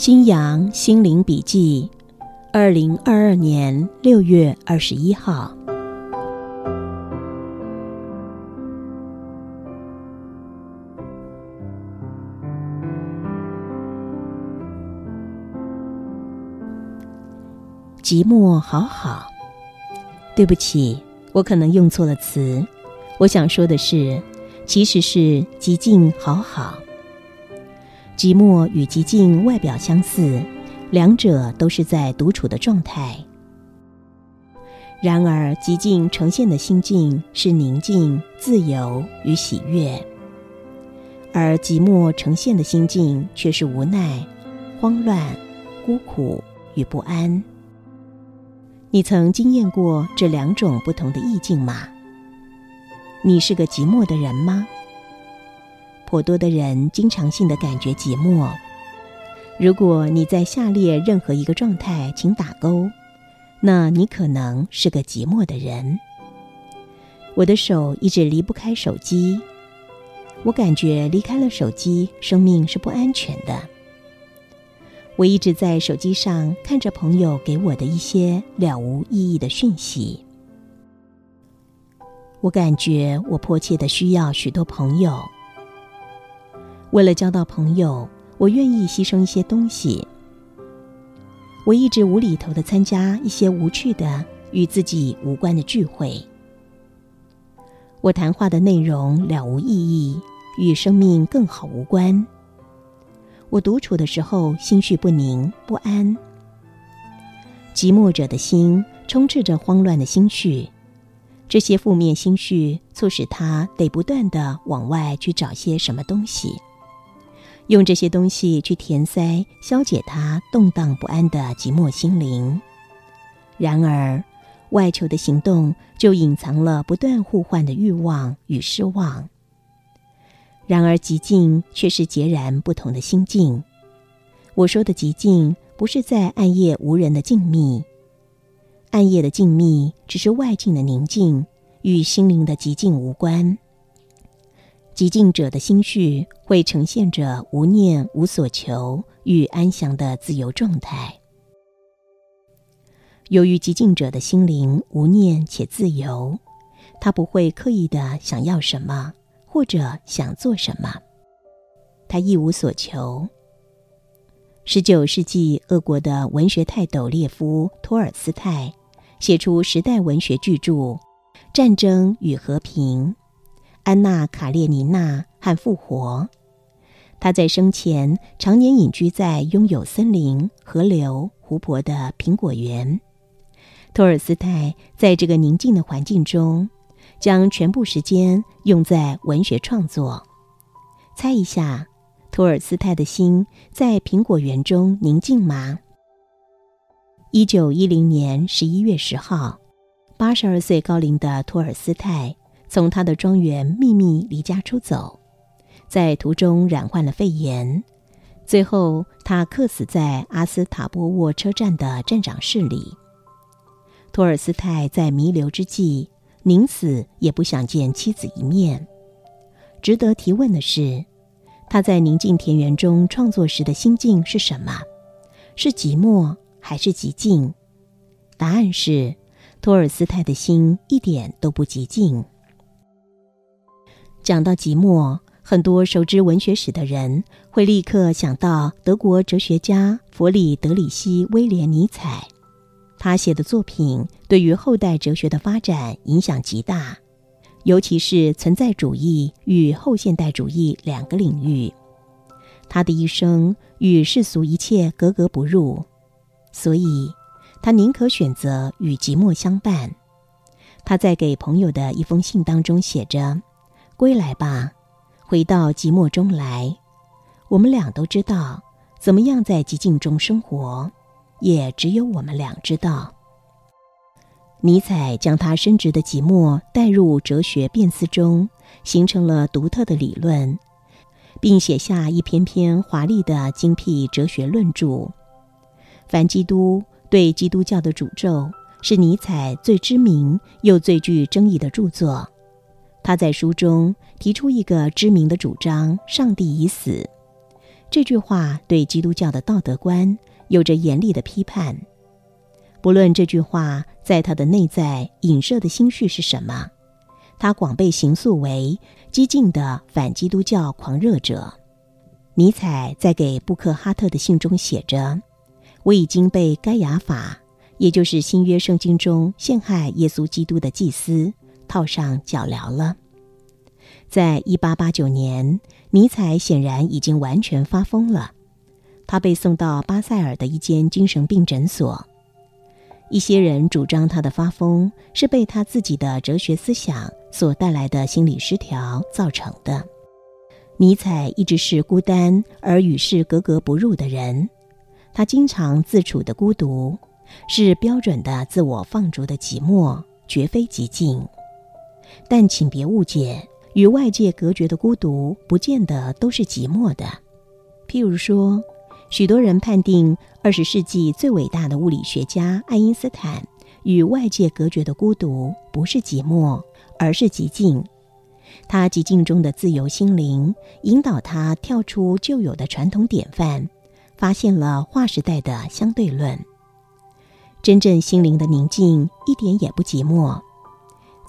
新阳心灵笔记，二零二二年六月二十一号。寂寞好好，对不起，我可能用错了词。我想说的是，其实是寂静好好。寂寞与寂静外表相似，两者都是在独处的状态。然而，寂静呈现的心境是宁静、自由与喜悦，而寂寞呈现的心境却是无奈、慌乱、孤苦与不安。你曾经验过这两种不同的意境吗？你是个寂寞的人吗？颇多的人经常性的感觉寂寞。如果你在下列任何一个状态，请打勾，那你可能是个寂寞的人。我的手一直离不开手机，我感觉离开了手机，生命是不安全的。我一直在手机上看着朋友给我的一些了无意义的讯息。我感觉我迫切的需要许多朋友。为了交到朋友，我愿意牺牲一些东西。我一直无厘头的参加一些无趣的与自己无关的聚会。我谈话的内容了无意义，与生命更好无关。我独处的时候，心绪不宁不安。寂寞者的心充斥着慌乱的心绪，这些负面心绪促使他得不断的往外去找些什么东西，用这些东西去填塞、消解他动荡不安的寂寞心灵。然而，外求的行动就隐藏了不断互换的欲望与失望。然而，极静却是截然不同的心境。我说的极静，不是在暗夜无人的静谧。暗夜的静谧，只是外境的宁静，与心灵的极静无关。极静者的心绪会呈现着无念、无所求与安详的自由状态。由于极静者的心灵无念且自由，他不会刻意的想要什么。或者想做什么，他一无所求。十九世纪，俄国的文学泰斗列夫·托尔斯泰写出时代文学巨著《战争与和平》《安娜·卡列尼娜》和《复活》。他在生前常年隐居在拥有森林、河流、湖泊的苹果园。托尔斯泰在这个宁静的环境中。将全部时间用在文学创作。猜一下，托尔斯泰的心在苹果园中宁静吗？一九一零年十一月十号，八十二岁高龄的托尔斯泰从他的庄园秘密离家出走，在途中染患了肺炎，最后他客死在阿斯塔波沃车站的站长室里。托尔斯泰在弥留之际。宁死也不想见妻子一面。值得提问的是，他在宁静田园中创作时的心境是什么？是寂寞还是寂静？答案是，托尔斯泰的心一点都不寂静。讲到寂寞，很多熟知文学史的人会立刻想到德国哲学家弗里德里希·威廉·尼采。他写的作品对于后代哲学的发展影响极大，尤其是存在主义与后现代主义两个领域。他的一生与世俗一切格格不入，所以他宁可选择与寂寞相伴。他在给朋友的一封信当中写着：“归来吧，回到寂寞中来。我们俩都知道，怎么样在寂静中生活，也只有我们俩知道。尼采将他深植的寂寞带入哲学辩思中，形成了独特的理论，并写下一篇篇华丽的精辟哲学论著。《反基督对基督教的诅咒》是尼采最知名又最具争议的著作。他在书中提出一个知名的主张：“上帝已死。”这句话对基督教的道德观有着严厉的批判。不论这句话在他的内在影射的心绪是什么，他广被形塑为激进的反基督教狂热者。尼采在给布克哈特的信中写着：“我已经被该亚法，也就是新约圣经中陷害耶稣基督的祭司，套上脚镣了。”在一八八九年，尼采显然已经完全发疯了，他被送到巴塞尔的一间精神病诊所。一些人主张他的发疯是被他自己的哲学思想所带来的心理失调造成的。尼采一直是孤单而与世格格不入的人，他经常自处的孤独，是标准的自我放逐的寂寞，绝非寂静。但请别误解，与外界隔绝的孤独不见得都是寂寞的。譬如说。许多人判定，二十世纪最伟大的物理学家爱因斯坦与外界隔绝的孤独不是寂寞，而是寂静。他寂静中的自由心灵引导他跳出旧有的传统典范，发现了划时代的相对论。真正心灵的宁静一点也不寂寞，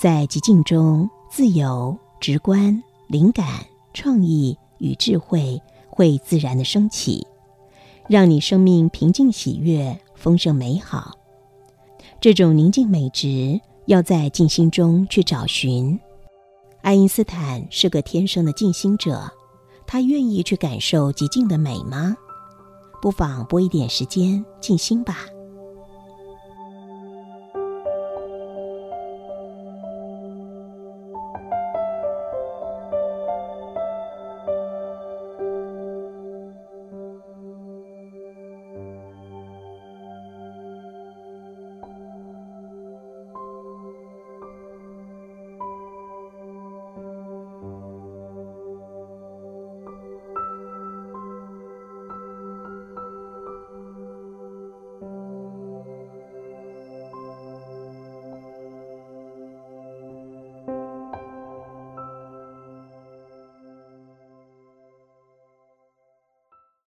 在寂静中，自由、直观、灵感、创意与智慧会自然的升起。让你生命平静、喜悦、丰盛、美好。这种宁静美值，要在静心中去找寻。爱因斯坦是个天生的静心者，他愿意去感受极静的美吗？不妨拨一点时间静心吧。